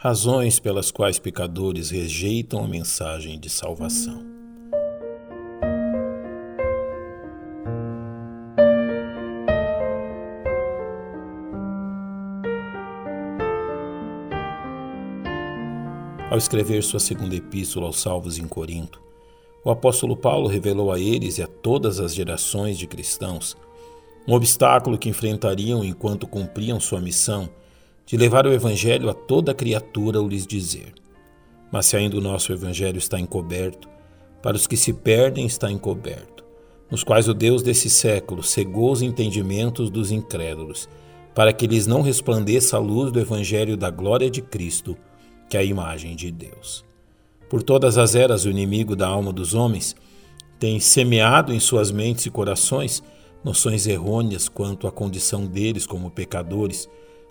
Razões pelas quais pecadores rejeitam a mensagem de salvação. Ao escrever sua segunda epístola aos salvos em Corinto, o apóstolo Paulo revelou a eles e a todas as gerações de cristãos um obstáculo que enfrentariam enquanto cumpriam sua missão de levar o Evangelho a toda criatura ou lhes dizer: Mas se ainda o nosso Evangelho está encoberto, para os que se perdem está encoberto, nos quais o Deus desse século cegou os entendimentos dos incrédulos, para que lhes não resplandeça a luz do Evangelho da glória de Cristo, que é a imagem de Deus. Por todas as eras, o inimigo da alma dos homens tem semeado em suas mentes e corações noções errôneas quanto à condição deles como pecadores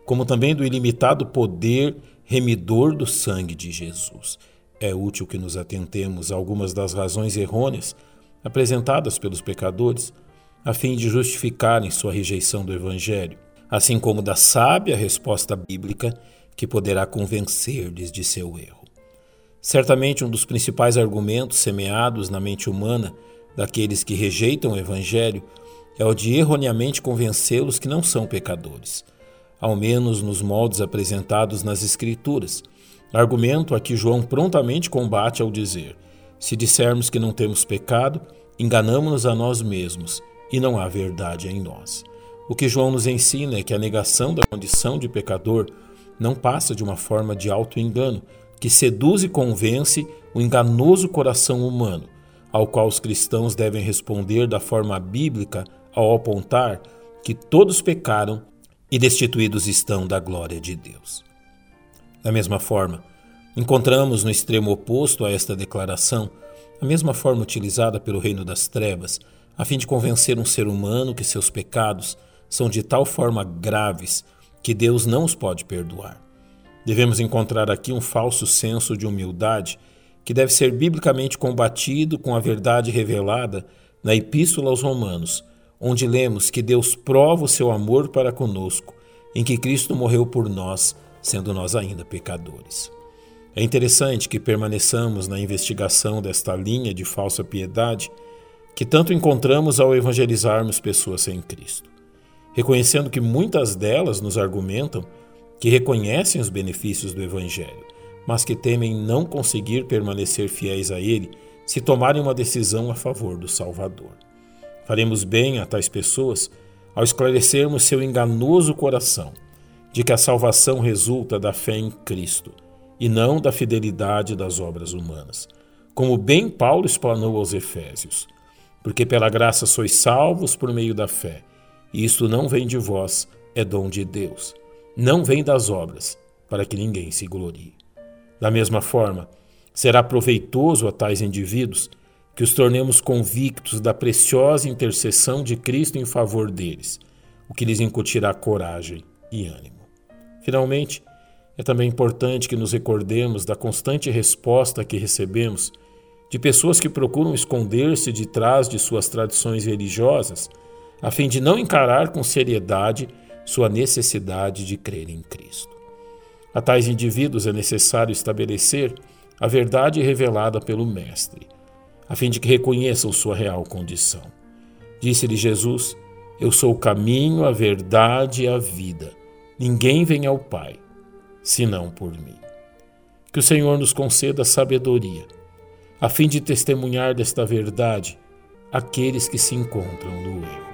como também do ilimitado poder remidor do sangue de Jesus. É útil que nos atentemos a algumas das razões errôneas apresentadas pelos pecadores, a fim de justificarem sua rejeição do Evangelho, assim como da sábia resposta bíblica que poderá convencer-lhes de seu erro. Certamente, um dos principais argumentos semeados na mente humana daqueles que rejeitam o Evangelho é o de erroneamente convencê-los que não são pecadores ao menos nos moldes apresentados nas Escrituras. Argumento a que João prontamente combate ao dizer: se dissermos que não temos pecado, enganamos-nos a nós mesmos e não há verdade em nós. O que João nos ensina é que a negação da condição de pecador não passa de uma forma de auto-engano que seduz e convence o enganoso coração humano, ao qual os cristãos devem responder da forma bíblica ao apontar que todos pecaram e destituídos estão da glória de Deus. Da mesma forma, encontramos no extremo oposto a esta declaração a mesma forma utilizada pelo reino das trevas, a fim de convencer um ser humano que seus pecados são de tal forma graves que Deus não os pode perdoar. Devemos encontrar aqui um falso senso de humildade que deve ser biblicamente combatido com a verdade revelada na Epístola aos Romanos, onde lemos que Deus prova o seu amor para conosco, em que Cristo morreu por nós, sendo nós ainda pecadores. É interessante que permaneçamos na investigação desta linha de falsa piedade que tanto encontramos ao evangelizarmos pessoas sem Cristo, reconhecendo que muitas delas nos argumentam que reconhecem os benefícios do Evangelho, mas que temem não conseguir permanecer fiéis a ele se tomarem uma decisão a favor do Salvador. Faremos bem a tais pessoas ao esclarecermos seu enganoso coração de que a salvação resulta da fé em Cristo e não da fidelidade das obras humanas, como bem Paulo explanou aos Efésios. Porque pela graça sois salvos por meio da fé, e isto não vem de vós, é dom de Deus. Não vem das obras, para que ninguém se glorie. Da mesma forma, será proveitoso a tais indivíduos que os tornemos convictos da preciosa intercessão de Cristo em favor deles, o que lhes incutirá coragem e ânimo. Finalmente, é também importante que nos recordemos da constante resposta que recebemos de pessoas que procuram esconder-se de trás de suas tradições religiosas, a fim de não encarar com seriedade sua necessidade de crer em Cristo. A tais indivíduos é necessário estabelecer a verdade revelada pelo Mestre a fim de que reconheçam sua real condição. Disse-lhe Jesus: Eu sou o caminho, a verdade e a vida. Ninguém vem ao Pai, senão por mim. Que o Senhor nos conceda sabedoria, a fim de testemunhar desta verdade aqueles que se encontram no erro.